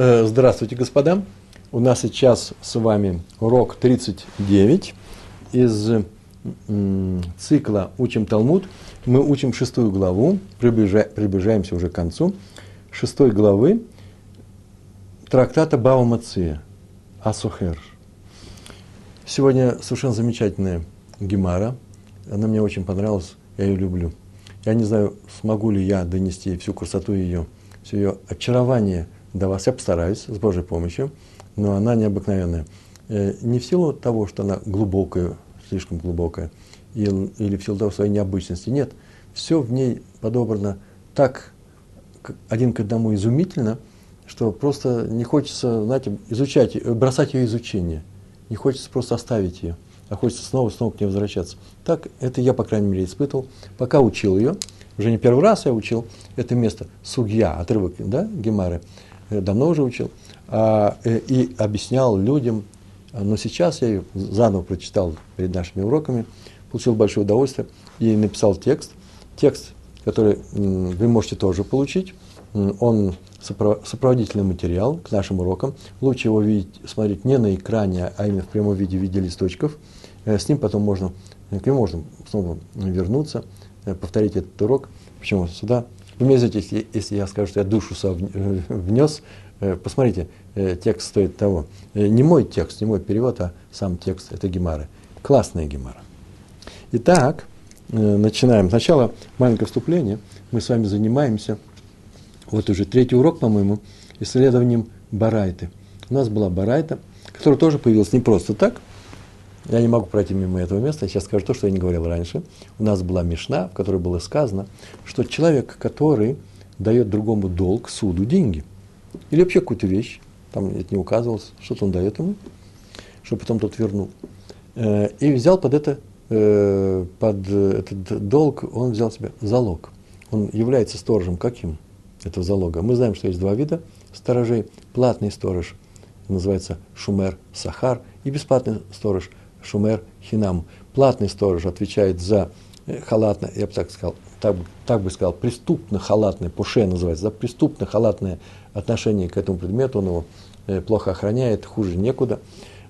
Э, здравствуйте, господа. У нас сейчас с вами урок 39 из цикла «Учим Талмуд». Мы учим шестую главу, приближаемся уже к концу шестой главы трактата Бава Мация Асухер. Сегодня совершенно замечательная гемара. Она мне очень понравилась, я ее люблю. Я не знаю, смогу ли я донести всю красоту ее, все ее очарование – до вас. Я постараюсь с Божьей помощью, но она необыкновенная. Э, не в силу того, что она глубокая, слишком глубокая, или в силу того своей необычности. Нет, все в ней подобрано так один к одному изумительно, что просто не хочется, знаете, изучать, э, бросать ее изучение. Не хочется просто оставить ее, а хочется снова снова к ней возвращаться. Так это я, по крайней мере, испытывал. Пока учил ее, уже не первый раз я учил это место, судья, отрывок, да, Гемары – давно уже учил, а, э, и объяснял людям, но сейчас я ее заново прочитал перед нашими уроками, получил большое удовольствие и написал текст. Текст, который вы можете тоже получить, он сопроводительный материал к нашим урокам. Лучше его видеть, смотреть не на экране, а именно в прямом виде в виде листочков. Э, с ним потом можно, к нему можно снова вернуться, э, повторить этот урок. Почему сюда мне извините, если я скажу, что я душу внес, э, посмотрите, э, текст стоит того. Э, не мой текст, не мой перевод, а сам текст, это Гемара. Классная Гемара. Итак, начинаем. Сначала маленькое вступление. Мы с вами занимаемся, вот уже третий урок, по-моему, исследованием Барайты. У нас была Барайта, которая тоже появилась не просто так, я не могу пройти мимо этого места, я сейчас скажу то, что я не говорил раньше. У нас была Мишна, в которой было сказано, что человек, который дает другому долг, суду, деньги, или вообще какую-то вещь, там это не указывалось, что-то он дает ему, чтобы потом тот вернул, э, и взял под это, э, под этот долг, он взял себе залог. Он является сторожем каким этого залога? Мы знаем, что есть два вида сторожей. Платный сторож называется шумер сахар, и бесплатный сторож шумер хинам. Платный сторож отвечает за э, халатное, я бы так сказал, так, так бы сказал, преступно-халатное, пуше называется, за преступно-халатное отношение к этому предмету, он его э, плохо охраняет, хуже некуда.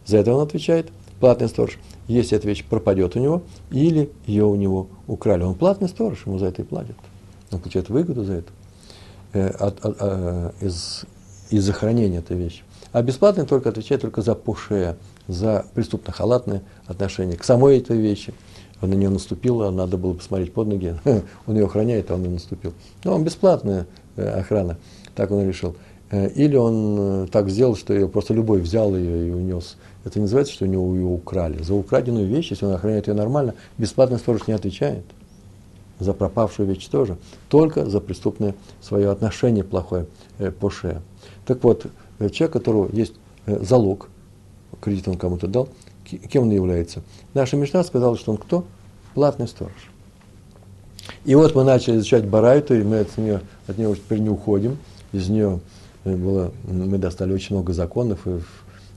За это он отвечает, платный сторож. Если эта вещь пропадет у него, или ее у него украли. Он платный сторож, ему за это и платят. Он получает выгоду за это э, от, от, от, из, из хранения этой вещи. А бесплатный только отвечает только за пуше, за преступно-халатное отношение к самой этой вещи. Он на нее наступил, а надо было посмотреть под ноги. Он ее охраняет, а он и наступил. Но он бесплатная э, охрана, так он решил. Э, или он э, так сделал, что ее просто любой взял ее и унес. Это не называется, что у него ее украли. За украденную вещь, если он охраняет ее нормально, бесплатный сторож не отвечает. За пропавшую вещь тоже. Только за преступное свое отношение плохое э, по шее. Так вот, человек, у которого есть залог, кредит он кому-то дал, кем он является? Наша Мишна сказала, что он кто? Платный сторож. И вот мы начали изучать Барайту, и мы от нее, от нее теперь не уходим. Из нее э, было, мы достали очень много законов, и в,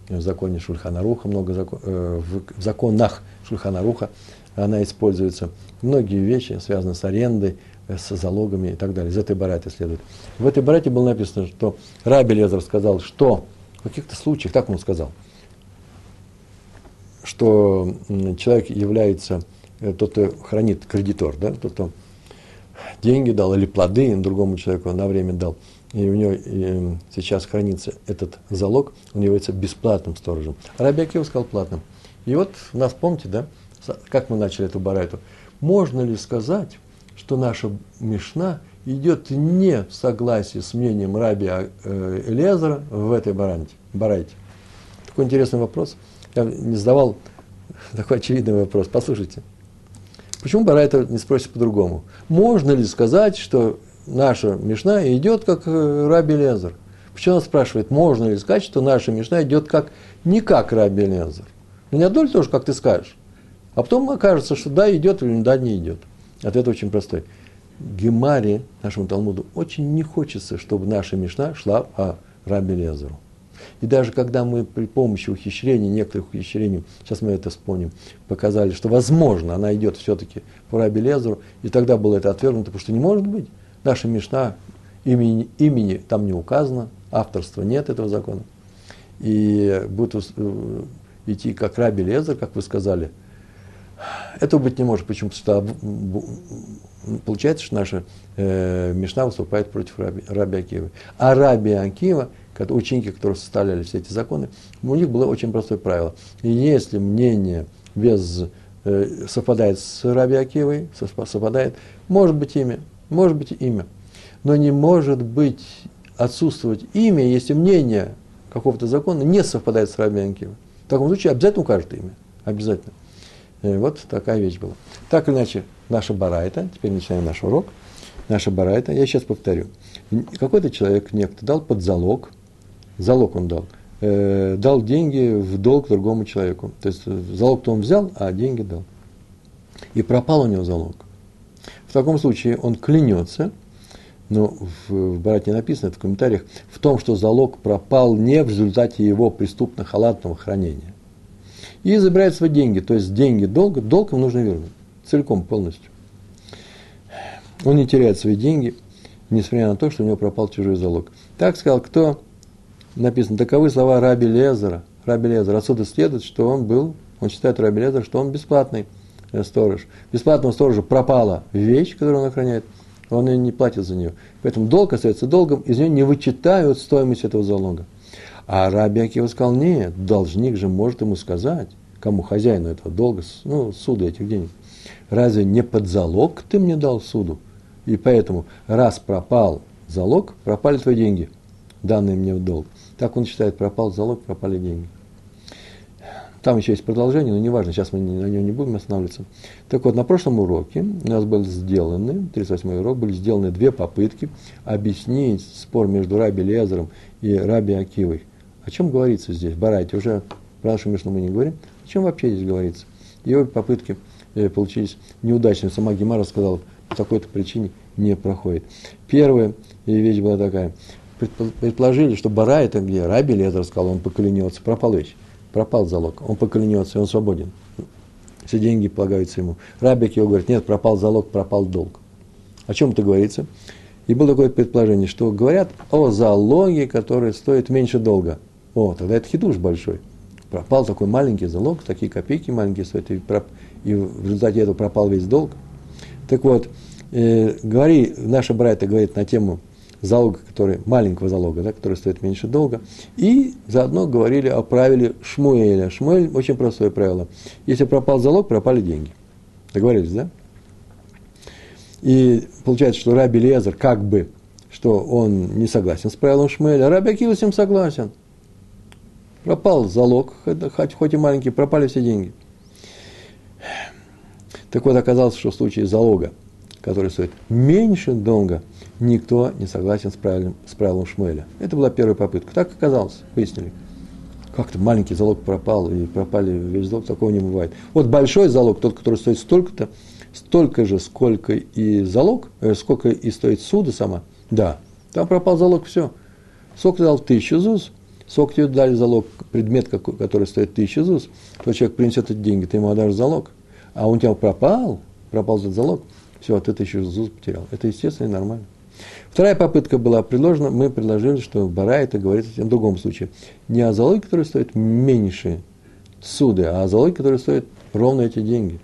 в законе Шульханаруха много закон, э, в, законах Шульханаруха она используется. Многие вещи связаны с арендой, э, с залогами и так далее. Из этой барайты следует. В этой барайте было написано, что Раби Лезер сказал, что в каких-то случаях, так он сказал – что человек является э, тот, кто хранит кредитор, да, тот, кто деньги дал или плоды другому человеку на время дал, и у него и сейчас хранится этот залог, он является бесплатным сторожем. А Раби Акива сказал платным. И вот нас, помните, да, как мы начали эту барайту, можно ли сказать, что наша Мишна идет не в согласии с мнением Раби э, Элезера в этой баранте, барайте? Такой интересный вопрос – я не задавал такой очевидный вопрос. Послушайте, почему Барайта не спросит по-другому? Можно ли сказать, что наша Мишна идет как э, Раби Лезер? Почему он спрашивает, можно ли сказать, что наша Мишна идет как, не как Раби Лезер? Ну, не одно ли тоже, как ты скажешь. А потом окажется, что да, идет или да, не идет. Ответ очень простой. Гемаре, нашему Талмуду, очень не хочется, чтобы наша Мишна шла по Раби Лезеру. И даже когда мы при помощи ухищрений, некоторых ухищрений, сейчас мы это вспомним, показали, что возможно она идет все-таки по Раби Лезеру, и тогда было это отвергнуто, потому что не может быть. Наша Мишна имени, имени там не указано, авторства нет этого закона. И будут э, идти как Раби Лезер, как вы сказали. Этого быть не может. Почему? Потому что получается, что наша э, Мишна выступает против Раби, Раби Акива. А Раби Акива, ученики, которые составляли все эти законы, у них было очень простое правило. Если мнение без Э, совпадает с Раби Акивой, совпадает, может быть имя, может быть имя, но не может быть отсутствовать имя, если мнение какого-то закона не совпадает с Раби Акивой. В таком случае обязательно укажет имя, обязательно. Э, вот такая вещь была. Так или иначе, наша барайта, теперь начинаем наш урок, наша барайта, я сейчас повторю. Какой-то человек, некто, дал под залог, залог он дал – э, дал деньги в долг другому человеку. То есть залог-то он взял, а деньги дал. И пропал у него залог. В таком случае он клянется, но в, в Барате написано, это в комментариях, в том, что залог пропал не в результате его преступно-халатного хранения. И забирает свои деньги, то есть деньги долга, долг ему нужно вернуть, целиком, полностью. Он не теряет свои деньги, несмотря на то, что у него пропал чужой залог. Так сказал кто? написано, таковы слова Раби Лезера. Раби Лезер. Отсюда следует, что он был, он считает Раби Лезер, что он бесплатный э, сторож. Бесплатному сторожу пропала вещь, которую он охраняет, он и не платит за нее. Поэтому долг остается долгом, из нее не вычитают стоимость этого залога. А Раби Акива сказал, нет, должник же может ему сказать, кому хозяину этого долга, ну, суду этих денег. Разве не под залог ты мне дал суду? И поэтому, раз пропал залог, пропали твои деньги, данные мне в долг. Так он считает, пропал залог, пропали деньги. Там еще есть продолжение, но неважно, сейчас мы на нем не будем останавливаться. Так вот, на прошлом уроке у нас были сделаны, 38 урок, были сделаны две попытки объяснить спор между Раби Лезером и Раби Акивой. О чем говорится здесь? Барайте, уже про нашу Мишну мы не говорим. О чем вообще здесь говорится? Обе попытки э, получились неудачными. Сама Гемара сказала, по такой-то причине не проходит. Первая вещь была такая предположили, что Бара это где? Раби Лезер сказал, он поклянется, пропал вещь, пропал залог, он поклянется, и он свободен. Все деньги полагаются ему. Раби Кио говорит, нет, пропал залог, пропал долг. О чем это говорится? И было такое предположение, что говорят о залоге, который стоит меньше долга. О, тогда это хидуш большой. Пропал такой маленький залог, такие копейки маленькие стоят, и, проп... и в результате этого пропал весь долг. Так вот, э, говори, наша братья говорит на тему залога, который, маленького залога, да, который стоит меньше долга. И заодно говорили о правиле Шмуэля. Шмуэль очень простое правило. Если пропал залог, пропали деньги. Договорились, да? И получается, что Раби Лезер как бы, что он не согласен с правилом Шмуэля, а Раби Акива с ним согласен. Пропал залог, хоть, хоть и маленький, пропали все деньги. Так вот, оказалось, что в случае залога, который стоит меньше долга, никто не согласен с правилом, с правилом Шмуэля. Это была первая попытка. Так оказалось, выяснили. Как-то маленький залог пропал, и пропали весь залог, такого не бывает. Вот большой залог, тот, который стоит столько-то, столько же, сколько и залог, э, сколько и стоит суда сама, да, там пропал залог, все. Сколько дал тысячу ЗУЗ, сколько тебе дали залог, предмет, который стоит тысячу ЗУЗ, то человек принесет эти деньги, ты ему отдашь залог, а он у тебя пропал, пропал этот залог, все, ты тысячу ЗУЗ потерял. Это естественно и нормально. Вторая попытка была предложена, мы предложили, что Бара это говорит в другом случае. Не о залоге, который стоит меньше суды, а о залоге, который стоит ровно эти деньги.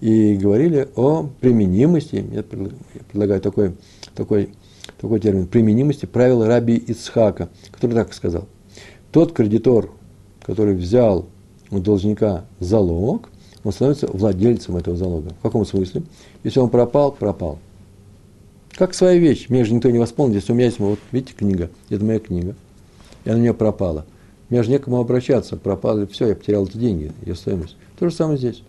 И говорили о применимости, я предлагаю такой, такой, такой термин, применимости правила раби Ицхака, который так сказал. Тот кредитор, который взял у должника залог, он становится владельцем этого залога. В каком смысле? Если он пропал, пропал. Как своя вещь. Меня же никто не восполнит. Если у меня есть, вот видите, книга, это моя книга, и она у меня пропала. Мне же некому обращаться, пропало, все, я потерял эти деньги, ее стоимость. То же самое здесь.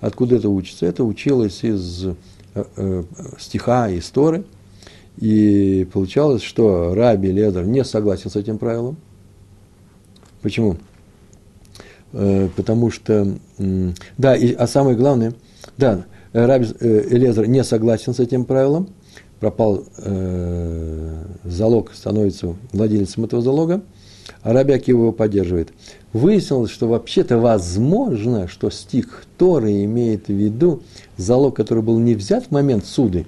Откуда это учится? Это училось из э, э, стиха, из Торы, и получалось, что Раби Лезер не согласен с этим правилом. Почему? Э, потому что, да, и, а самое главное, да, Раби э, Лезер не согласен с этим правилом, пропал э, залог, становится владельцем этого залога, а Рабиак его поддерживает. Выяснилось, что вообще-то возможно, что стих Торы имеет в виду залог, который был не взят в момент суды.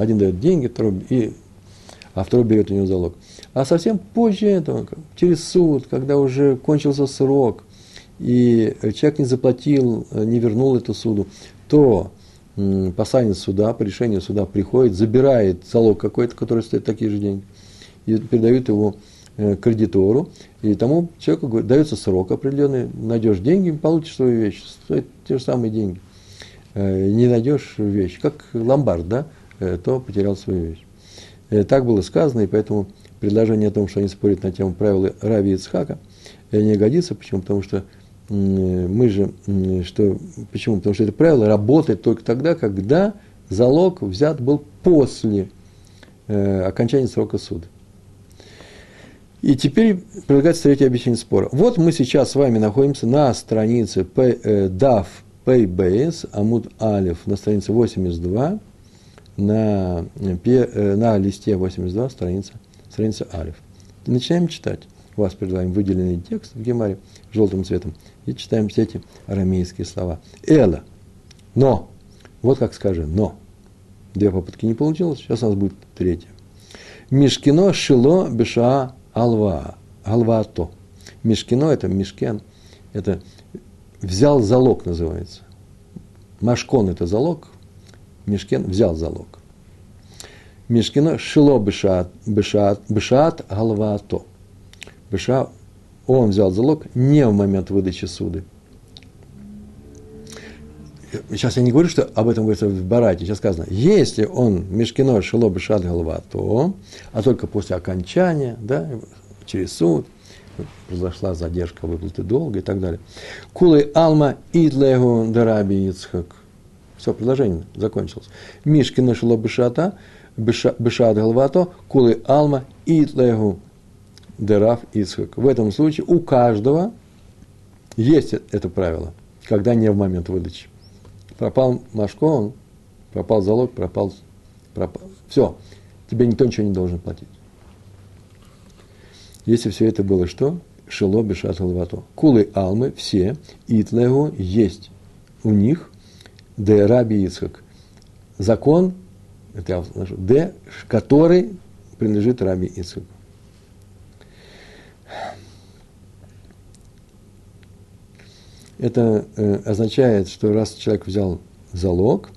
Один дает деньги, второй, и, а, второй берет у него залог. А совсем позже этого, через суд, когда уже кончился срок, и человек не заплатил, не вернул эту суду, то посланец суда, по решению суда приходит, забирает залог какой-то, который стоит такие же деньги, и передают его э, кредитору, и тому человеку дается срок определенный, найдешь деньги, получишь свою вещь, стоит те же самые деньги. Э, не найдешь вещь, как ломбард, да, э, то потерял свою вещь. Так было сказано, и поэтому предложение о том, что они спорят на тему правила Рави Ицхака, не годится. Почему? Потому что мы же, что, почему? Потому что это правило работает только тогда, когда залог взят был после э, окончания срока суда. И теперь предлагается третье объяснение спора. Вот мы сейчас с вами находимся на странице э, DAF PBS, Амуд Алиф, на странице 82, на, э, на листе 82, страница, страница Алиф. начинаем читать. У вас перед вами выделенный текст в Гемаре желтым цветом – и читаем все эти арамейские слова. Эла. Но. Вот как скажи. Но. Две попытки не получилось, сейчас у нас будет третья. Мишкино шило беша алва. Алвато. Мишкино – это мишкен. Это взял залог называется. Машкон – это залог. Мишкен взял залог. Мишкино шило бешат, бешат, бешат алвато. Беша он взял залог не в момент выдачи суды. Сейчас я не говорю, что об этом говорится в Барате, сейчас сказано, если он мешкино шело бешат голова, то, а только после окончания, да, через суд, произошла задержка выплаты долга и так далее. Кулы алма идлегу дараби Ицхак. Все, предложение закончилось. Мишкина шело бешата, бешат голова, кулы алма идлегу Дераф Ицхак. В этом случае у каждого есть это правило, когда не в момент выдачи. Пропал Машкон, пропал залог, пропал, пропал. Все, тебе никто ничего не должен платить. Если все это было что? Шило бешат головато. Кулы алмы все, итлего есть у них, де раби Ицхак. Закон, это я скажу, де, который принадлежит раби Ицхаку. Это э, означает, что раз человек взял залог,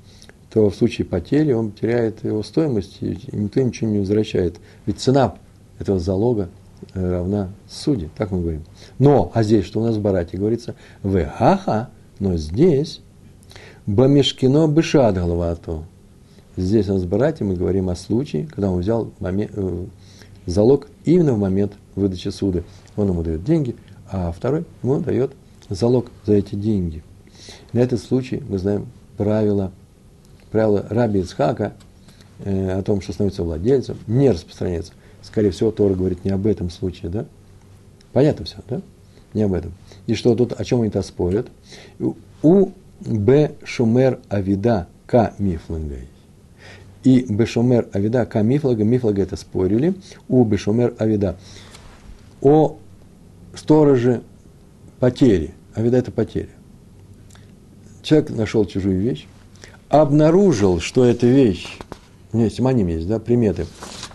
то в случае потери он теряет его стоимость, и никто ничего не возвращает. Ведь цена этого залога э, равна суде, так мы говорим. Но, а здесь, что у нас в Барате говорится, в хаха, но здесь, бамешкино бышат головато. Здесь у нас Барате мы говорим о случае, когда он взял момент, э, залог именно в момент выдачи суды. Он ему дает деньги, а второй ему дает залог за эти деньги. На этот случай мы знаем правило, правило Раби Ицхака э, о том, что становится владельцем, не распространяется. Скорее всего, Тора говорит не об этом случае, да? Понятно все, да? Не об этом. И что тут, о чем они-то спорят? У Б. Шумер Авида К. Мифлагай. И Бешумер Авида К. Мифлага, Мифлага это спорили, у Бешумер Авида. О стороже потери. А вида это потеря. Человек нашел чужую вещь, обнаружил, что эта вещь, меня симоним есть, да, приметы.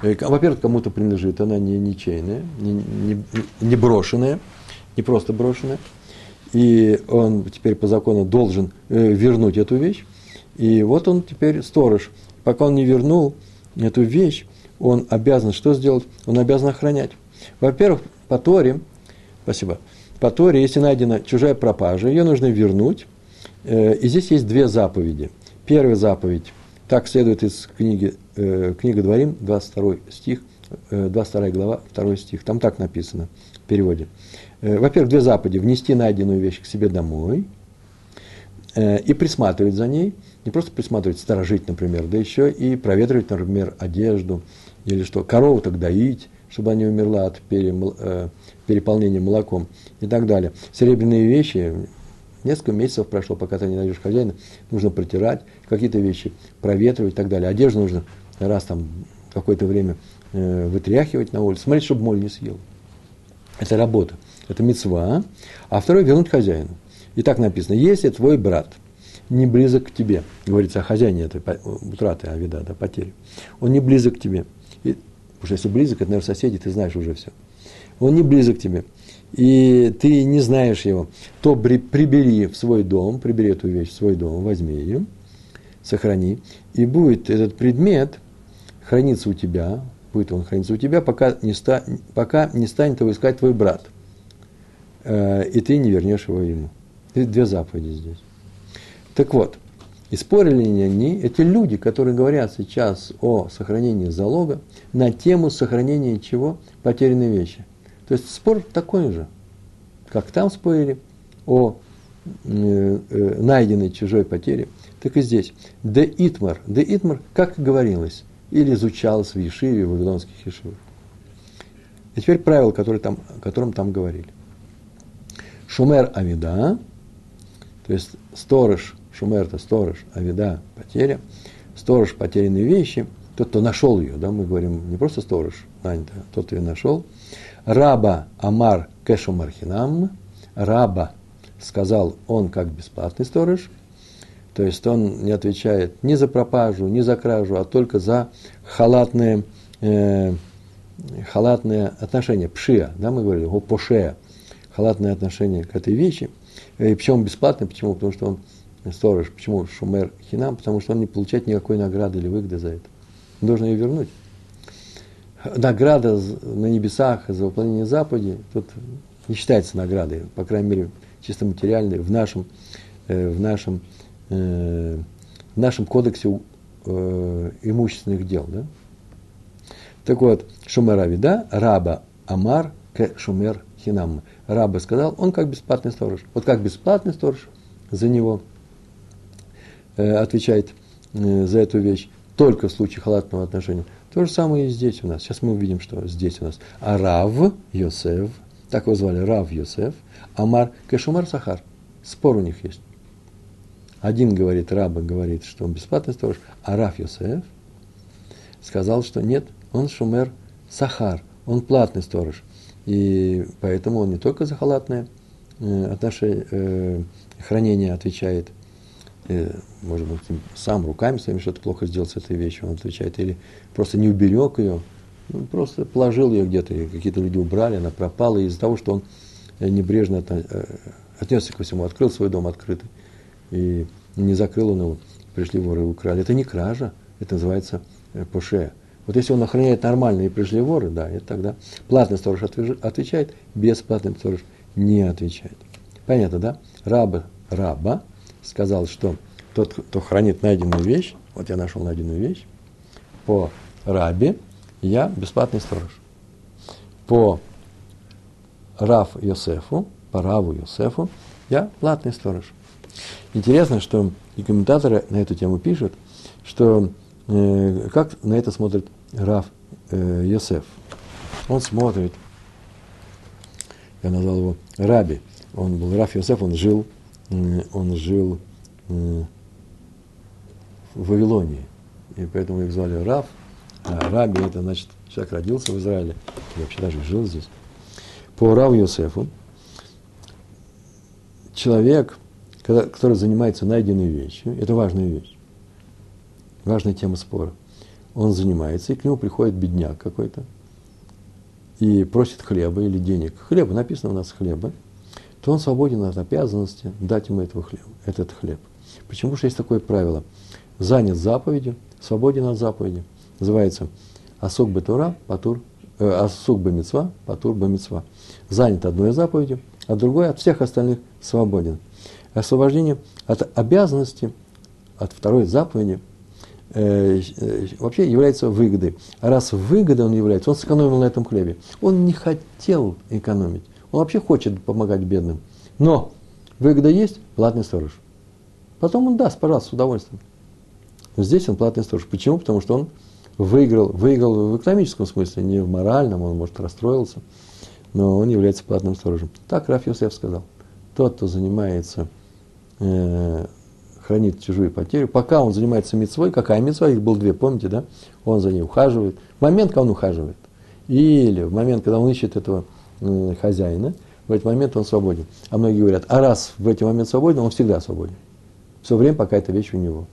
Э, во-первых, кому-то принадлежит, она не ничейная, не, не, не брошенная, не просто брошенная. И он теперь по закону должен э, вернуть эту вещь. И вот он теперь сторож. Пока он не вернул эту вещь, он обязан что сделать? Он обязан охранять. Во-первых, по Торе, спасибо, по Торе, если найдена чужая пропажа, ее нужно вернуть. Э, и здесь есть две заповеди. Первая заповедь, так следует из книги, э, книга Дворим, 22 стих, 22 э, глава, 2 стих. Там так написано в переводе. Во-первых, две заповеди. Внести найденную вещь к себе домой и присматривать за ней. Не просто присматривать, сторожить, например, да еще и проветривать, например, одежду или что. Корову так доить, чтобы она не умерла от переполнения молоком и так далее. Серебряные вещи, несколько месяцев прошло, пока ты не найдешь хозяина, нужно протирать, какие-то вещи проветривать и так далее. Одежду нужно раз там какое-то время э, вытряхивать на улицу, смотреть, чтобы моль не съел. Это работа, это мецва. А второе – вернуть хозяину. И так написано, если твой брат не близок к тебе, говорится о хозяине этой утраты, авида, да, потери, он не близок к тебе, и что если близок, это, наверное, соседи, ты знаешь уже все. Он не близок к тебе, и ты не знаешь его, то прибери в свой дом, прибери эту вещь в свой дом, возьми ее, сохрани, и будет этот предмет храниться у тебя, будет он храниться у тебя, пока не, ста, пока не станет его искать твой брат, и ты не вернешь его ему. Две заповеди здесь. Так вот, и спорили ли они, эти люди, которые говорят сейчас о сохранении залога, на тему сохранения чего? Потерянной вещи. То есть спор такой же, как там спорили о э, э, найденной чужой потере, так и здесь. Де Итмар, де Итмар, как говорилось, или изучалось в Ешиве, в Вавилонских Ешивах. И теперь правило, которое там, о котором там говорили. Шумер Авида, то есть сторож, шумер это сторож, Авида – потеря, сторож потерянной вещи, тот, кто нашел ее, да, мы говорим не просто сторож, а тот, кто ее нашел. Раба Амар Кешу Мархинам, раба сказал он как бесплатный сторож, то есть он не отвечает ни за пропажу, ни за кражу, а только за халатные, э, халатные отношения, пшия, да, мы говорили, о пошея, халатное отношение к этой вещи. И почему бесплатно? Почему? Потому что он сторож. Почему шумер хинам? Потому что он не получает никакой награды или выгоды за это. Он должен ее вернуть. Награда на небесах за выполнение заповеди тут не считается наградой, по крайней мере, чисто материальной, в нашем, э, в нашем Э, в нашем кодексе э, имущественных дел. Да? Так вот, Шумер Авида, раба Амар к Шумер Хинам. Раба сказал, он как бесплатный сторож. Вот как бесплатный сторож за него э, отвечает э, за эту вещь только в случае халатного отношения. То же самое и здесь у нас. Сейчас мы увидим, что здесь у нас. А Рав Йосеф, так его звали Рав Йосеф, Амар Кешумар Сахар. Спор у них есть. Один говорит, раба говорит, что он бесплатный сторож, а Раф Йосеф сказал, что нет, он шумер сахар, он платный сторож. И поэтому он не только за халатное э, отношение, э, хранение отвечает, э, может быть, сам руками своими что-то плохо сделал с этой вещью, он отвечает, или просто не уберег ее, ну, просто положил ее где-то, какие-то люди убрали, она пропала из-за того, что он небрежно отнесся ко всему, открыл свой дом открытый и не закрыл он его, пришли воры и украли. Это не кража, это называется поше. Вот если он охраняет нормально и пришли воры, да, это тогда платный сторож отвечает, бесплатный сторож не отвечает. Понятно, да? Раба, раба сказал, что тот, кто хранит найденную вещь, вот я нашел найденную вещь, по рабе я бесплатный сторож. По Рав Йосефу, по Раву Йосефу, я платный сторож. Интересно, что и комментаторы на эту тему пишут, что э, как на это смотрит Раф э, Йосеф. Он смотрит, я назвал его Раби, он был Раф Йосеф, он жил, он жил в Вавилонии, и поэтому их звали Раф, а Раби это значит человек родился в Израиле, и вообще даже жил здесь. По Раву Йосефу человек – который занимается найденной вещью, это важная вещь, важная тема спора. Он занимается, и к нему приходит бедняк какой-то, и просит хлеба или денег. Хлеба, написано у нас хлеба, то он свободен от обязанности дать ему этого хлеба, этот хлеб. Почему же есть такое правило? Занят заповедью, свободен от заповеди. Называется Асук Бетура, Патур, э, Асук Бамицва, Патур Бамицва. Занят одной заповедью, а другой от всех остальных свободен освобождение от обязанности, от второй заповеди, вообще является выгодой. А раз выгодой он является, он сэкономил на этом хлебе. Он не хотел экономить. Он вообще хочет помогать бедным. Но выгода есть, платный сторож. Потом он даст, пожалуйста, с удовольствием. Но здесь он платный сторож. Почему? Потому что он выиграл, выиграл в экономическом смысле, не в моральном, он, может, расстроился, но он является платным сторожем. Так Раф Йосеф сказал. Тот, кто занимается э, хранит чужую потерю, пока он занимается мецвой, какая мецва, их было две, помните, да? Он за ней ухаживает. В момент, когда он ухаживает, или в момент, когда он ищет этого э, хозяина, в этот момент он свободен. А многие говорят, а раз в этот момент свободен, он всегда свободен. Все время, пока эта вещь у него.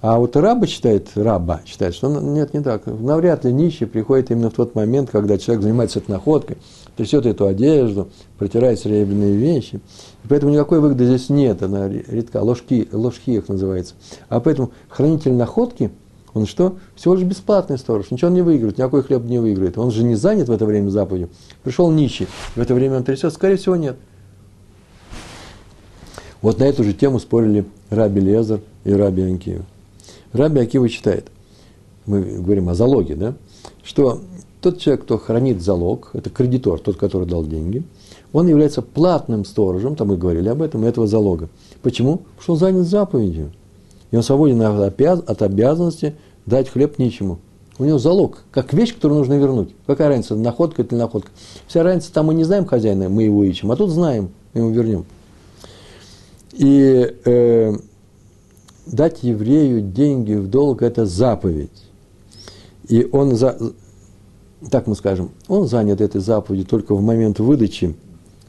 А вот раба считает, раба считает, что нет, не так. Навряд ли нищий приходит именно в тот момент, когда человек занимается этой находкой, трясет эту одежду, протирает серебряные вещи. И поэтому никакой выгоды здесь нет, она редка, ложки, ложки их называется. А поэтому хранитель находки, он что? Всего лишь бесплатный сторож, ничего он не выиграет, никакой хлеб не выиграет. Он же не занят в это время заповедью. Пришел нищий, в это время он трясет, скорее всего, нет. Вот на эту же тему спорили Раби Лезер и Раби Анкиев. Раби Акива читает, мы говорим о залоге, да, что тот человек, кто хранит залог, это кредитор, тот, который дал деньги, он является платным сторожем, там мы говорили об этом, этого залога. Почему? Потому что он занят заповедью. И он свободен от обязанности дать хлеб ничему. У него залог, как вещь, которую нужно вернуть. Какая разница, находка или находка? Вся разница, там мы не знаем хозяина, мы его ищем, а тут знаем, мы его вернем. И э, дать еврею деньги в долг – это заповедь. И он, за, так мы скажем, он занят этой заповедью только в момент выдачи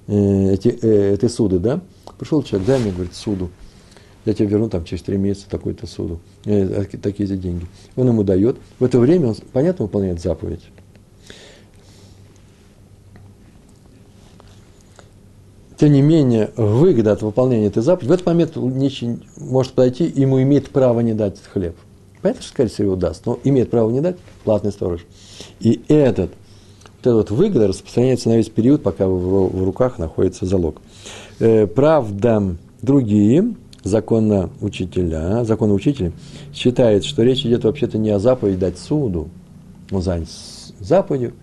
э, э, этой суды, да? Пришел человек, дай мне, говорит, суду. Я тебе верну там через три месяца такой-то суду, э, такие-то деньги. Он ему дает. В это время он, понятно, выполняет заповедь. Тем не менее, выгода от выполнения этой заповеди, в этот момент нищий может подойти, ему имеет право не дать хлеб. Понятно, что, скорее всего, даст, но имеет право не дать платный сторож. И этот, вот эта вот выгода распространяется на весь период, пока в, в руках находится залог. Э, правда, другие законно учителя, законно учители считают, что речь идет вообще-то не о заповеди дать суду, он занят заповедью,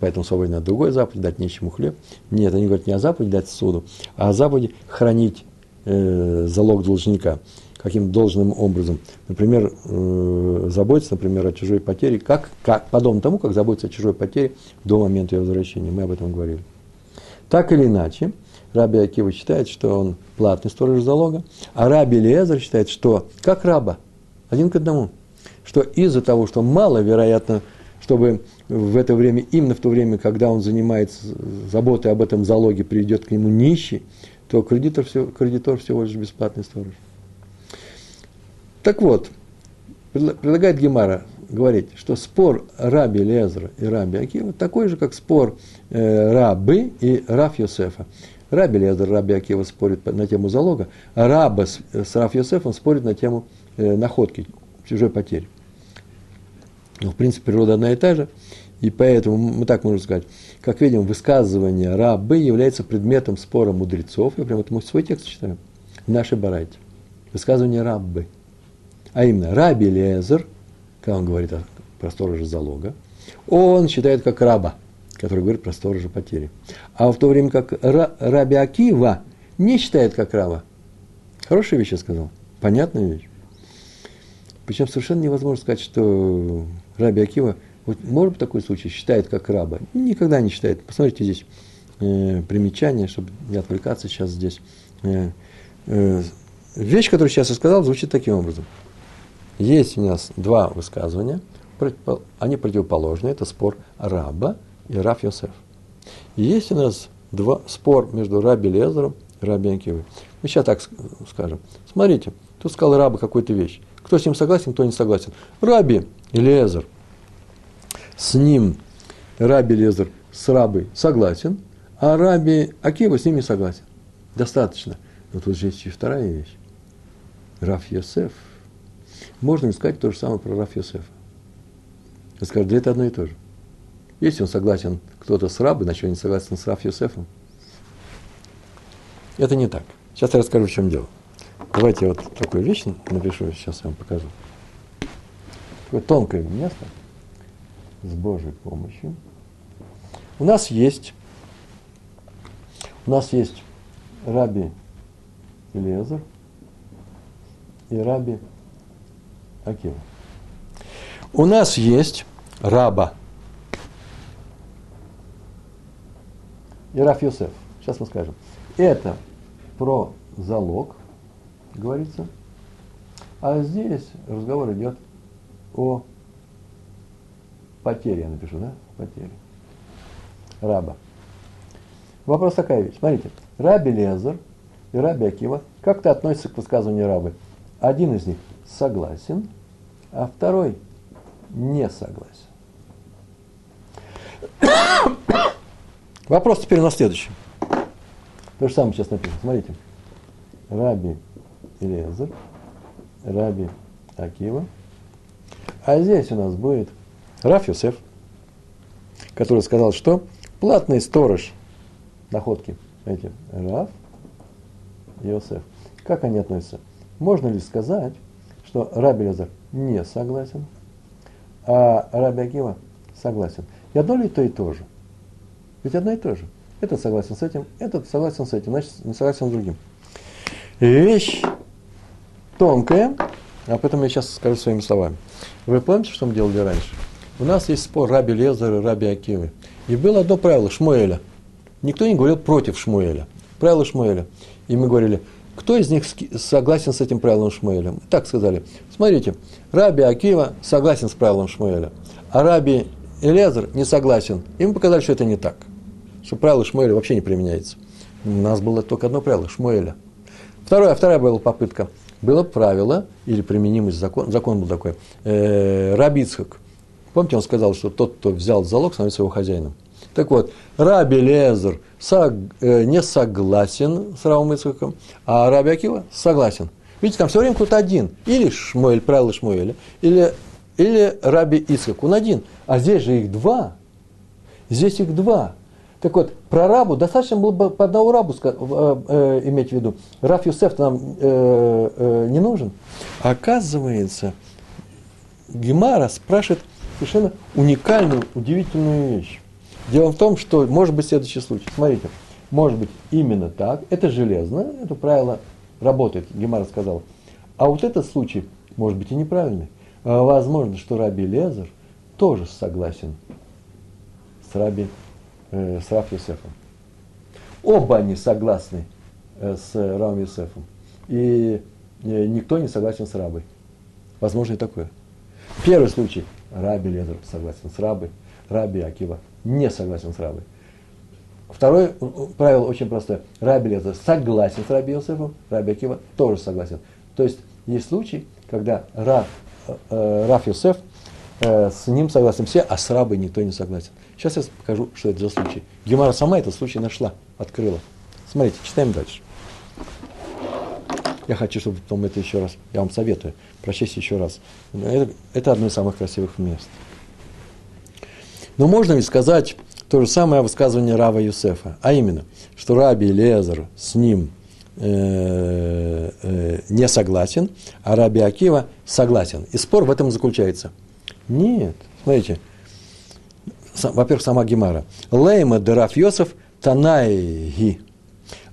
поэтому свободен от другой заповеди, дать нищему хлеб. Нет, они говорят не о заповеди дать суду, а о заповеди хранить э, залог должника каким должным образом. Например, э, заботиться, например, о чужой потере, как, как, подобно тому, как заботиться о чужой потере до момента ее возвращения. Мы об этом говорили. Так или иначе, Раби Акива считает, что он платный сторож залога, а Раби Лезер считает, что как раба, один к одному, что из-за того, что маловероятно, чтобы в это время, именно в то время, когда он занимается заботой об этом залоге, придет к нему нищий, то кредитор, все, кредитор всего лишь бесплатный сторож. Так вот, предлагает Гемара говорить, что спор Раби Лезра и Раби Акива такой же, как спор э, Рабы и Раф Йосефа. Раби Лезер, Раби Акива спорит на тему залога, а Раба с, с Раф Йосефом спорит на тему э, находки, чужой потери. Но, в принципе, природа одна и та же. И поэтому мы так можем сказать, как видим, высказывание рабы является предметом спора мудрецов. Я прямо это свой текст читаю. В нашей барайте. Высказывание рабы. А именно, раби Лезер, когда он говорит о, про сторожа залога, он считает как раба, который говорит про сторожа потери. А в то время как раби Акива не считает как раба. Хорошая вещь я сказал. Понятная вещь. Причем совершенно невозможно сказать, что Раби Акива, вот может быть такой случай, считает как раба. Никогда не считает. Посмотрите здесь э, примечание, чтобы не отвлекаться сейчас здесь. Э, э, вещь, которую сейчас я сказал, звучит таким образом. Есть у нас два высказывания, они противоположны, это спор раба и Раф Йосеф. есть у нас два, спор между Раби Лезером и Раби Анкивой. Мы сейчас так скажем. Смотрите, тут сказал раба какую-то вещь. Кто с ним согласен, кто не согласен. Раби Лезер с ним Раби Лезер с рабой согласен, а Раби Акива с ним не согласен. Достаточно. Но тут же есть и вторая вещь. Раф Йосеф. Можно сказать то же самое про Раф Йосефа. Я скажу, да это одно и то же. Если он согласен кто-то с рабой, значит он не согласен с Раф Йосефом. Это не так. Сейчас я расскажу, в чем дело. Давайте я вот такую вещь напишу, сейчас я вам покажу. Такое тонкое место – с Божьей помощью. У нас есть, у нас есть Раби Илиезер и Раби Акива. У нас есть Раба и Раф Йосеф. Сейчас мы скажем. Это про залог, говорится. А здесь разговор идет о Потери я напишу, да? Потери. Раба. Вопрос такая вещь. Смотрите. Раби Лезер и Раби Акива как-то относятся к высказыванию рабы. один из них согласен, а второй не согласен. Вопрос теперь на следующий. То же самое сейчас написано. Смотрите. Раби Илезер, Раби Акива. А здесь у нас будет Раф Юсеф, который сказал, что платный сторож находки, эти Раф Йосеф. Как они относятся? Можно ли сказать, что Раби Лезер не согласен, а Раби Акива согласен? И одно ли то и то же? Ведь одно и то же. Этот согласен с этим, этот согласен с этим, значит, не согласен с другим. Вещь тонкая, об этом я сейчас скажу своими словами. Вы помните, что мы делали раньше? У нас есть спор Раби Лезера и Раби Акивы. И было одно правило Шмуэля. Никто не говорил против Шмуэля. Правило Шмуэля. И мы говорили, кто из них согласен с этим правилом Шмуэля? Так сказали. Смотрите, Раби Акива согласен с правилом Шмуэля, а Раби Элезер не согласен. И мы показали, что это не так что правило Шмуэля вообще не применяется. У нас было только одно правило – Шмуэля. Второе, вторая была попытка. Было правило, или применимость закон, закон был такой, э, Рабицхак. Помните, он сказал, что тот, кто взял залог, становится его хозяином. Так вот, Раби Лезер сог, э, не согласен с Равом Ицхаком, а Раби Акива согласен. Видите, там все время кто-то один. Или Шмуэль, правило Шмуэля, или, или Раби Ицхак. Он один. А здесь же их два. Здесь их два. Так вот, про рабу достаточно было бы по одному рабу э, э, иметь в виду. Раф Юсеф нам э, э, не нужен. Оказывается, Гемара спрашивает совершенно уникальную, удивительную вещь. Дело в том, что может быть следующий случай. Смотрите, может быть именно так, это железно, это правило работает, Гемара сказал. А вот этот случай может быть и неправильный. А возможно, что Раби Лезер тоже согласен с Раби э, с Рав Юсефом. Оба они согласны э, с Равом Юсефом. И э, никто не согласен с рабой. Возможно и такое. Первый случай. Раби Лезер согласен с рабой. Раби Акива не согласен с рабой. Второе правило очень простое. Раби Лезер согласен с Раби Йосефом, Раби Акива тоже согласен. То есть есть случай, когда Раф, э, Раф Йосеф э, с ним согласен все, а с рабой никто не согласен. Сейчас я покажу, что это за случай. Гемара сама этот случай нашла, открыла. Смотрите, читаем дальше. Я хочу, чтобы потом это еще раз, я вам советую, прочесть еще раз. Это, это одно из самых красивых мест. Но можно ли сказать то же самое высказывание Рава Юсефа, а именно, что Раби Лезер с ним э, э, не согласен, а Раби Акива согласен. И спор в этом заключается. Нет, смотрите, во-первых, сама Гемара. Лейма дераф Йосеф Танайги.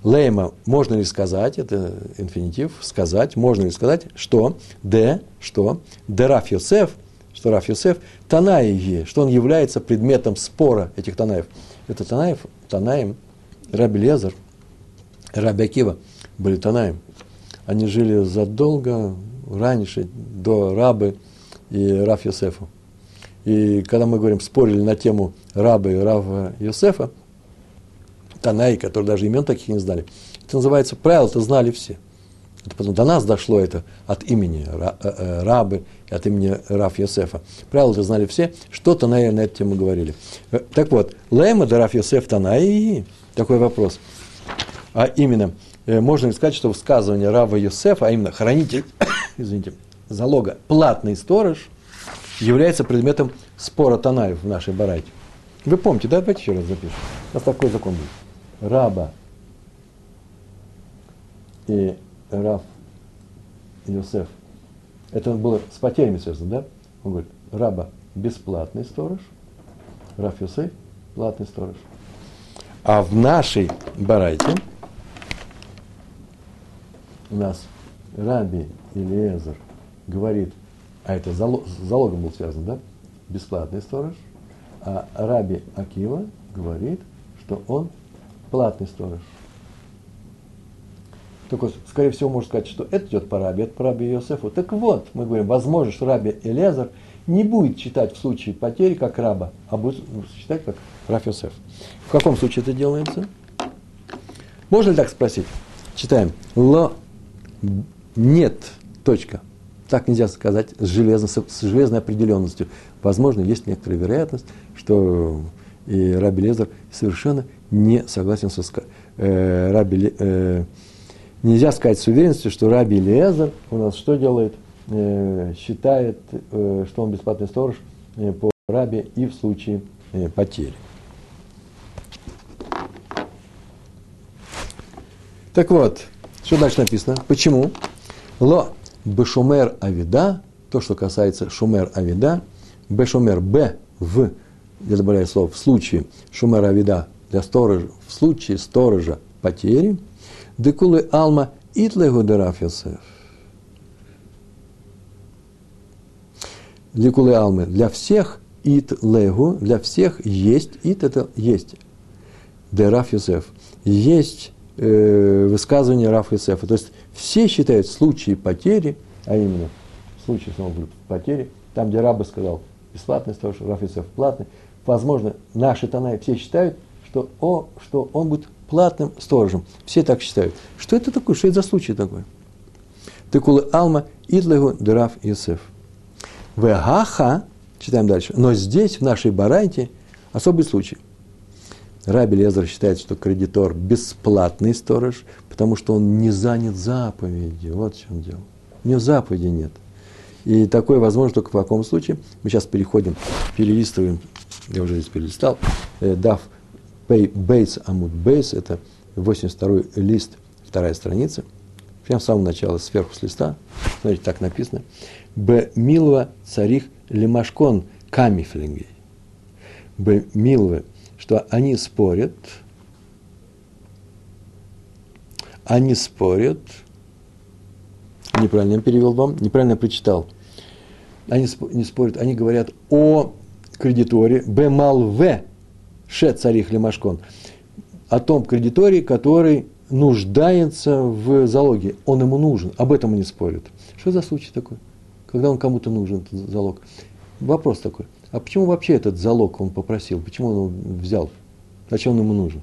Лейма, можно ли сказать, это инфинитив, сказать, можно ли сказать, что Д, что Дераф Йосеф, что Раф Йосеф, Танаиги, что он является предметом спора этих Танаев. Это Танаев, Танаем, Раби Лезер, Раби Акива были Танаем. Они жили задолго раньше, до Рабы и Раф Йосефа. И когда мы говорим, спорили на тему раба и рава Йосефа, Танай, которые даже имен таких не знали, это называется правило, это знали все. Это потом до нас дошло это от имени э, э, рабы, от имени Раф Йосефа. Правила это знали все, что Танай на эту тему говорили. Э, так вот, Лема да Раф Йосеф Танай, такой вопрос. А именно, можно ли сказать, что высказывание Рава Йосефа, а именно хранитель, извините, залога, платный сторож – является предметом спора Танаев в нашей барайте. Вы помните, да? Давайте еще раз запишем. У нас такой закон был. Раба и Раф Иосиф. Это было с потерями связано, да? Он говорит, раба бесплатный сторож, Раф Иосиф платный сторож. А в нашей барайте у нас Раби Илиезер говорит, а это залог, с залогом был связан, да? Бесплатный сторож. А Раби Акива говорит, что он платный сторож. Только, скорее всего, можно сказать, что это идет по Раби, это по Раби Иосифу. Так вот, мы говорим, возможно, что Раби Элезар не будет читать в случае потери как раба, а будет читать как Раф Йосеф. В каком случае это делается? Можно ли так спросить? Читаем. Ло нет Точка. Так нельзя сказать с, железно, с железной определенностью. Возможно, есть некоторая вероятность, что и Раби Лезер совершенно не согласен со э, Раби, э, нельзя сказать с уверенностью, что Раби Лезер у нас что делает? Э, считает, э, что он бесплатный сторож э, по Раби и в случае э, потери. Так вот, что дальше написано? Почему? Ло бешумер авида, то, что касается шумер авида, бешумер б в я добавляю слово, в случае шумера вида для сторожа, в случае сторожа потери, декулы алма итлегу дераф Йосеф. Декулы алмы для всех ит легу, для всех есть, ит это есть. Дераф Йосеф. Есть э, высказывание Раф Йосефа. То есть все считают случаи потери, а именно в случае потери, там, где раба сказал, бесплатный сторож, Раф Йосеф платный, возможно, наши Танай все считают, что, о, что он будет платным сторожем. Все так считают. Что это такое? Что это за случай такой? Текулы Алма Идлегу Драф Йосеф. Вегаха, читаем дальше, но здесь, в нашей баранте, особый случай. Раби Лезер считает, что кредитор бесплатный сторож, потому что он не занят заповедью. Вот в чем дело. У него заповеди нет. И такое возможно только в каком случае. Мы сейчас переходим, перелистываем я уже здесь перелистал, э, Дав Бейс Амуд Бейс, это 82-й лист, вторая страница, прямо с самого начала, сверху с листа, смотрите, так написано, Б. Милва царих лимашкон камифлингей. Б. Милвы, что они спорят, они спорят, неправильно я перевел вам, неправильно прочитал. Они не спорят, они говорят о кредиторе, бемал в ше царих лимашкон, о том кредиторе, который нуждается в залоге. Он ему нужен, об этом они спорят. Что за случай такой? Когда он кому-то нужен, этот залог. Вопрос такой. А почему вообще этот залог он попросил? Почему он его взял? Зачем он ему нужен?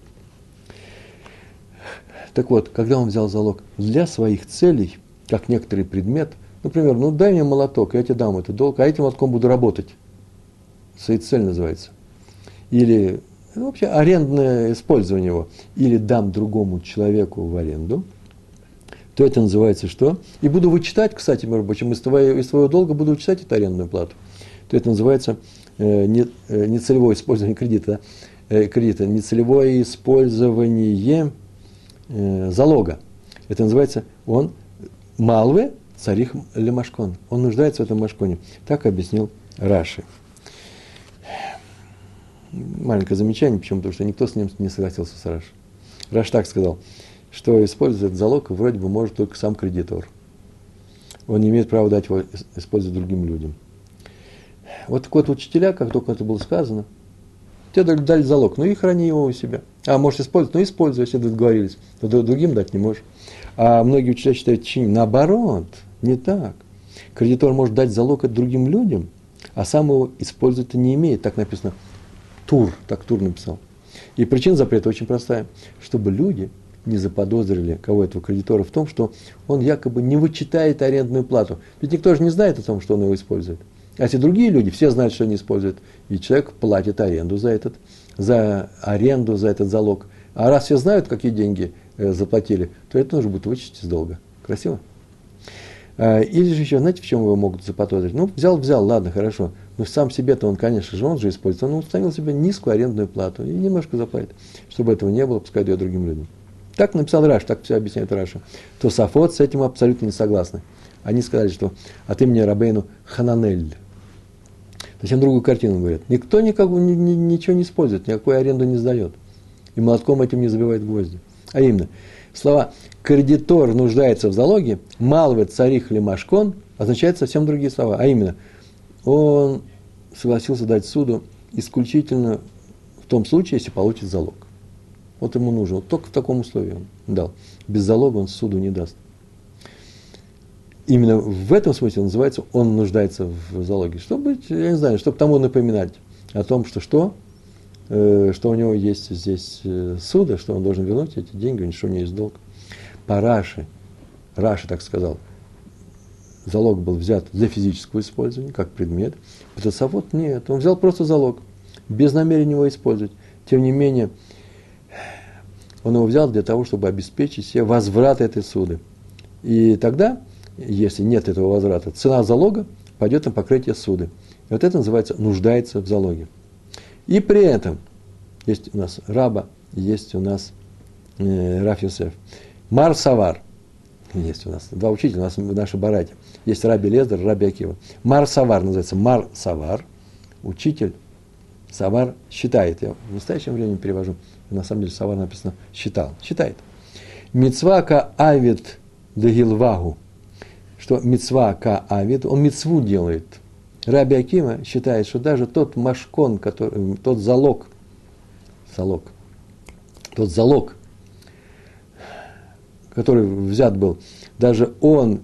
Так вот, когда он взял залог для своих целей, как некоторый предмет, например, ну дай мне молоток, я тебе дам этот долг, а этим молотком буду работать своей цель называется. Или ну, вообще арендное использование его. Или дам другому человеку в аренду, то это называется что? И буду вычитать, кстати, между прочим, из твоего, из твоего долга буду вычитать эту арендную плату. То это называется э, не, э, использование кредита, э, кредита, нецелевое использование э, залога. Это называется он малве царих лемашкон. Он нуждается в этом машконе. Так объяснил Раши маленькое замечание, почему? Потому что никто с ним не согласился с Раш. Раш так сказал, что использовать этот залог вроде бы может только сам кредитор. Он не имеет права дать его использовать другим людям. Вот так вот учителя, как только это было сказано, тебе дали залог, ну и храни его у себя. А можешь использовать, ну используй, если договорились. То другим дать не можешь. А многие учителя считают, что наоборот, не так. Кредитор может дать залог от другим людям, а сам его использовать не имеет. Так написано Тур, так Тур написал. И причина запрета очень простая, чтобы люди не заподозрили кого этого кредитора в том, что он якобы не вычитает арендную плату. Ведь никто же не знает о том, что он его использует. А эти другие люди, все знают, что они используют. И человек платит аренду за этот, за аренду, за этот залог. А раз все знают, какие деньги э, заплатили, то это нужно будет вычесть из долга. Красиво? А, или же еще, знаете, в чем его могут заподозрить? Ну, взял, взял, ладно, хорошо. Но сам себе-то он, конечно же, он же использует. Он установил себе низкую арендную плату и немножко заплатит. Чтобы этого не было, пускай дает другим людям. Так написал Раш, так все объясняет Раша. То Сафот с этим абсолютно не согласны. Они сказали, что от имени Рабейну Хананель. Зачем другую картину говорят? Никто никак, ни, ни, ничего не использует, никакую аренду не сдает. И молотком этим не забивает гвозди. А именно, слова «кредитор нуждается в залоге», «малве царих лимашкон» означает совсем другие слова. А именно – он согласился дать суду исключительно в том случае, если получит залог. Вот ему нужно, вот только в таком условии он дал. Без залога он суду не даст. Именно в этом смысле называется, он нуждается в залоге. Чтобы, я не знаю, чтобы тому напоминать о том, что что, э, что у него есть здесь э, суда, что он должен вернуть эти деньги, что у него есть долг. По Раши, Раши так сказал, залог был взят для физического использования, как предмет. Патасавод нет, он взял просто залог, без намерения его использовать. Тем не менее, он его взял для того, чтобы обеспечить себе возврат этой суды. И тогда, если нет этого возврата, цена залога пойдет на покрытие суды. И вот это называется нуждается в залоге. И при этом есть у нас раба, есть у нас э, Раф Юсеф. Мар Савар. Есть у нас два учителя, у нас наши братья. Есть Раби Лездер, Раби Акива. Мар Савар называется Мар Савар. Учитель Савар считает. Я в настоящем времени перевожу. На самом деле Савар написано считал. Считает. Мицва ка авит дагилвагу. Что мицва ка авит, он мицву делает. Раби Акима считает, что даже тот машкон, который, тот залог, залог, тот залог, который взят был, даже он,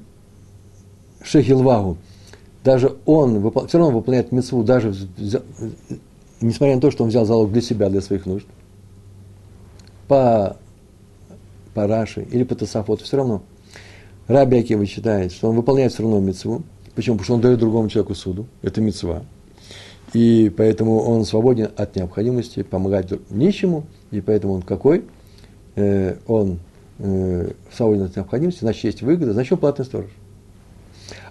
Шехилвагу, даже он все равно выполняет мецву, даже несмотря на то, что он взял залог для себя, для своих нужд, по, по Раши или по Тософоту, все равно. Раби Акива считает, что он выполняет все равно мецву. Почему? Потому что он дает другому человеку суду. Это мецва. И поэтому он свободен от необходимости помогать нищему. И поэтому он какой? Э, он э, свободен от необходимости, значит, есть выгода, значит, он платный сторож.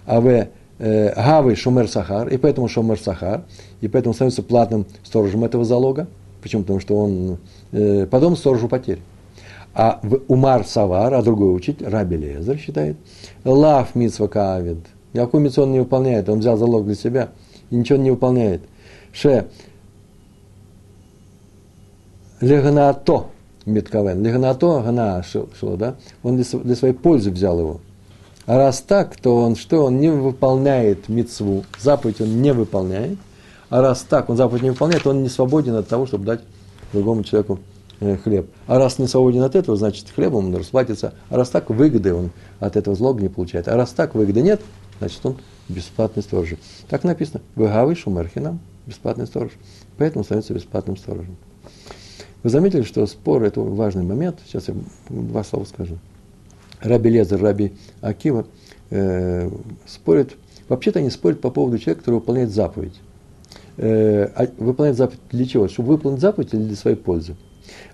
А в э, Гавы Шумер Сахар, и поэтому Шумер Сахар, и поэтому становится платным сторожем этого залога. Почему? Потому что он потом сторожу потерь. А Умар Савар, а другой учитель, Раби Лезер считает, Лав Митсва Каавид. Никакую митцву он не выполняет, он взял залог для себя и ничего не выполняет. Ше Леганато Митковен. Леганато, гана шло, да? Он для, своей пользы взял его. А раз так, то он что? Он не выполняет мицву, заповедь он не выполняет. А раз так, он заповедь не выполняет, он не свободен от того, чтобы дать другому человеку хлеб. А раз не свободен от этого, значит, хлебом он расплатится. А раз так, выгоды он от этого злога не получает. А раз так, выгоды нет, значит, он бесплатный сторож. Так написано. Выгавый шумерхинам, бесплатный сторож. Поэтому становится бесплатным сторожем. Вы заметили, что спор – это важный момент. Сейчас я два слова скажу. Раби Лезер, Раби Акива э, спорят, вообще-то они спорят по поводу человека, который выполняет заповедь. Э, а выполняет заповедь для чего? Чтобы выполнить заповедь или для своей пользы?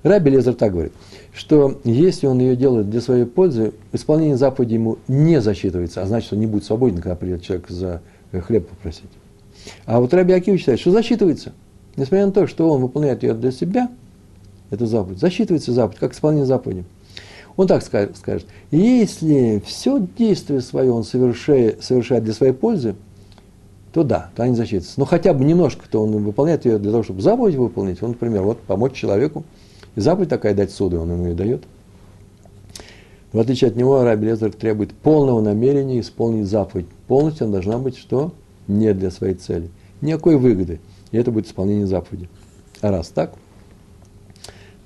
Раби Лезер так говорит, что если он ее делает для своей пользы, исполнение заповеди ему не засчитывается, а значит, он не будет свободен, когда придет человек за хлеб попросить. А вот Раби Акива считает, что засчитывается. Несмотря на то, что он выполняет ее для себя, эту заповедь, засчитывается заповедь, как исполнение заповеди. Он так скажет, если все действие свое он совершает, для своей пользы, то да, то они засчитываются. Но хотя бы немножко, то он выполняет ее для того, чтобы заповедь выполнить. Он, например, вот помочь человеку, и заповедь такая дать суды, он ему ее дает. В отличие от него, Раби Лезер требует полного намерения исполнить заповедь. Полностью она должна быть что? Не для своей цели. Никакой выгоды. И это будет исполнение заповеди. А раз так,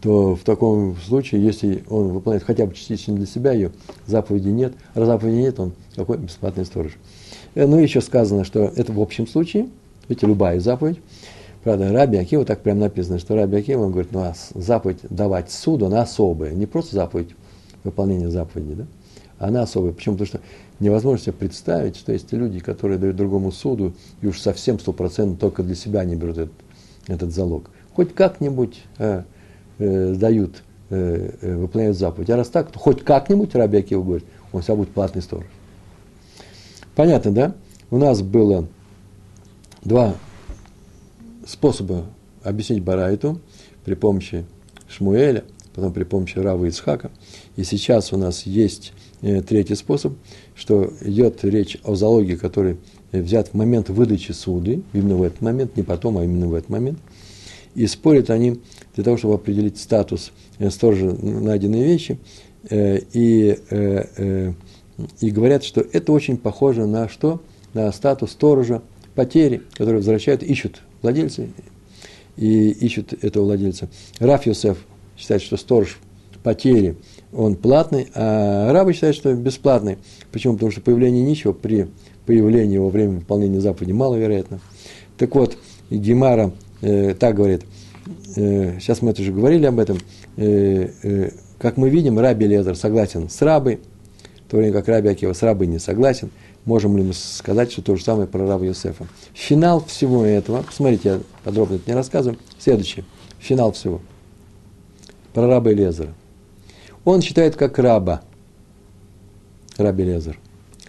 то в таком случае, если он выполняет хотя бы частично для себя ее, заповеди нет, а заповеди нет, он какой бесплатный сторож. Э, ну, еще сказано, что это в общем случае, видите, любая заповедь. Правда, Раби Акива, так прямо написано, что Раби Акива, он говорит, ну, а заповедь давать суду, она особая, не просто заповедь выполнения заповеди, да, она особая. Почему? Потому что невозможно себе представить, что есть люди, которые дают другому суду, и уж совсем стопроцентно только для себя не берут этот, этот залог. Хоть как-нибудь э, э, дают, э, э, выполняют заповедь. А раз так, то хоть как-нибудь, Раби Акива говорит, он всегда будет платный сторож. Понятно, да? У нас было два способа объяснить Барайту при помощи Шмуэля, потом при помощи Рава Ицхака. И сейчас у нас есть э, третий способ, что идет речь о залоге, который взят в момент выдачи суды, именно в этот момент, не потом, а именно в этот момент. И спорят они для того, чтобы определить статус э, сторожа найденной вещи, э, и, э, и говорят, что это очень похоже на что? На статус сторожа потери, которые возвращают, ищут владельцы и ищут этого владельца. Раф Йосеф считает, что сторож потери, он платный, а рабы считают, что бесплатный. Почему? Потому что появление ничего при появлении во время выполнения заповеди маловероятно. Так вот, Гемара э, так говорит – э, сейчас мы это уже говорили об этом, э, э, как мы видим, Раби Лезер согласен с рабой, в то время как Раби Акива с рабой не согласен. Можем ли мы сказать, что то же самое про раба Йосефа? Финал всего этого, посмотрите, я подробно это не рассказываю, следующий, финал всего. Про раба Элезера. Он считает как раба, раби Лезер.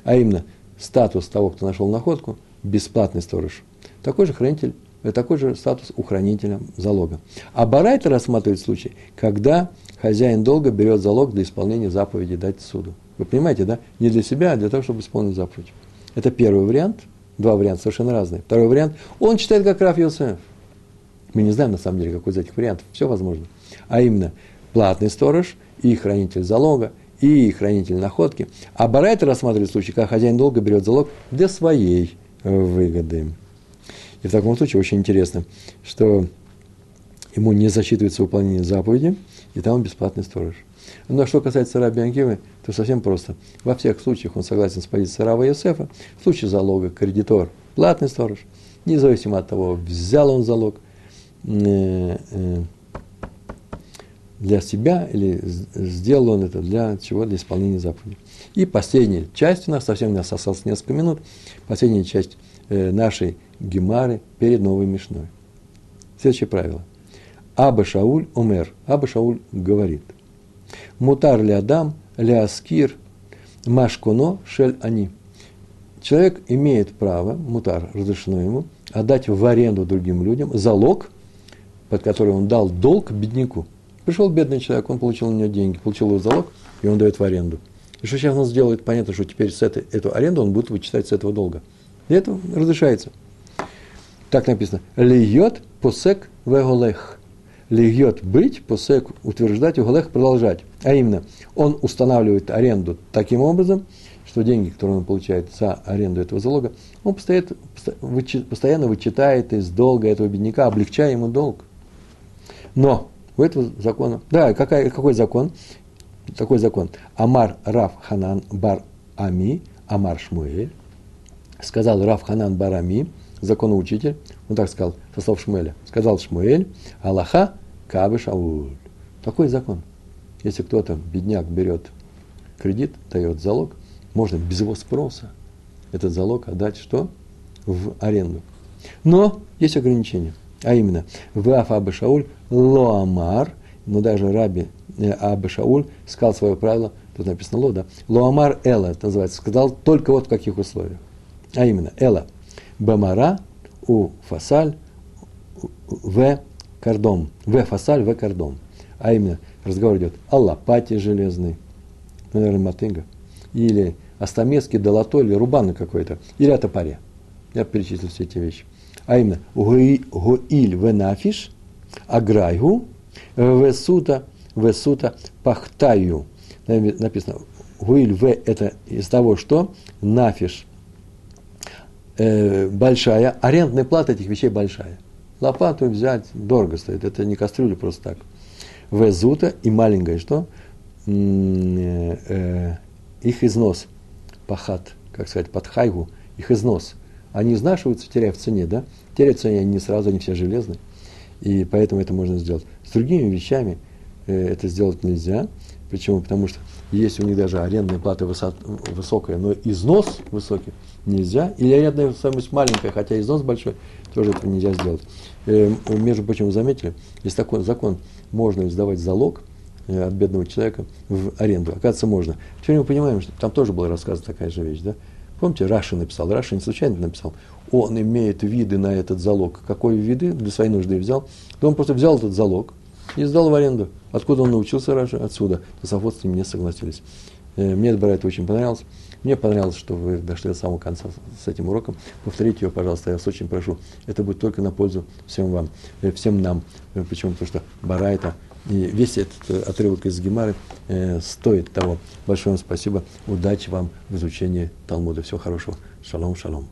А именно, статус того, кто нашел находку, бесплатный сторож. Такой же хранитель, э, такой же статус у хранителя залога. А Барайта рассматривает случай, когда хозяин долга берет залог для исполнения заповеди дать суду. Вы понимаете, да? Не для себя, а для того, чтобы исполнить заповедь. Это первый вариант. Два варианта совершенно разные. Второй вариант. Он читает как Раф Йосеф. Мы не знаем, на самом деле, какой из этих вариантов. Все возможно. А именно, платный сторож и хранитель залога, и хранитель находки. А Барайт рассматривает случай, когда хозяин долга берет залог для своей выгоды. И в таком случае очень интересно, что ему не засчитывается выполнение заповеди, и там он бесплатный сторож. Но что касается раби Ангивы, то совсем просто. Во всех случаях он согласен с позицией Рава Йосефа. В случае залога кредитор – платный сторож, независимо от того, взял он залог э, э, для себя или сделал он это для чего? Для исполнения заповеди. И последняя часть у нас, совсем у нас осталось несколько минут, последняя часть э, нашей гемары перед новой мишной. Следующее правило. Аба Шауль умер. Аба Шауль говорит. Мутар ли Адам, ли Аскир, Машкуно, Шель Они. Человек имеет право, мутар, разрешено ему, отдать в аренду другим людям залог, под который он дал долг бедняку – Пришел бедный человек, он получил у него деньги, получил его залог, и он дает в аренду. И что сейчас он сделает? Понятно, что теперь с этой, эту аренду он будет вычитать с этого долга. И это разрешается. Так написано. Льет посек веголех. Льет быть, посек утверждать, веголех продолжать. А именно, он устанавливает аренду таким образом, что деньги, которые он получает за аренду этого залога, он постоянно, вычитает из долга этого бедняка, облегчая ему долг. Но у этого закона. Да, какой, какой закон? Такой закон. Амар Раф Ханан Бар Ами, Амар Шмуэль. Сказал Раф Ханан Бар Ами, законоучитель, он так сказал, со слов Шмуэля. Сказал Шмуэль, Аллаха Кабы Шауль. Такой закон. Если кто-то, бедняк, берет кредит, дает залог, можно без его спроса этот залог отдать что? В аренду. Но есть ограничения. А именно, в Афа Шауль Лоамар, но даже Раби э, Аба Шауль сказал свое правило, тут написано Ло, да, Лоамар Эла, это называется, сказал только вот в каких условиях. А именно, Эла, Бамара, У Фасаль, В Кардом, В Фасаль, В Кардом. А именно, разговор идет о лопате железной, ну, наверное, мотыга, или о стамеске, долото, или рубаны какой-то, или о топоре. Я перечислил все эти вещи. А именно, Гоиль Венафиш – аграйгу, весута, весута пахтаю. Написано, гуиль в это из того, что нафиш э, большая, арендная плата этих вещей большая. Лопату взять дорого стоит, это не кастрюля просто так. Везута и маленькая что? Э, э, их износ, пахат, как сказать, подхайгу, их износ. Они изнашиваются, теряя в цене, да? Теряются они не сразу, они все железные. И поэтому это можно сделать. С другими вещами это сделать нельзя. Почему? Потому что есть у них даже арендная плата высокая, но износ высокий нельзя. Или арендная стоимость маленькая, хотя износ большой, тоже этого нельзя сделать. Э, между прочим, вы заметили, есть такой закон, можно сдавать залог э, от бедного человека в аренду. Оказывается, можно. Теперь мы понимаем, что там тоже была рассказана такая же вещь, да? Помните, Раши написал, Раши не случайно написал, он имеет виды на этот залог. Какой виды для своей нужды взял? Да он просто взял этот залог и сдал в аренду. Откуда он научился Раши? Отсюда. Тософот с ним не согласились. Э, мне это это очень понравилось. Мне понравилось, что вы дошли до самого конца с этим уроком. Повторите его, пожалуйста, я вас очень прошу. Это будет только на пользу всем вам, э, всем нам. Э, почему? Потому что Барайта и весь этот отрывок из Гемары э, стоит того. Большое вам спасибо. Удачи вам в изучении Талмуда. Всего хорошего. Шалом, шалом.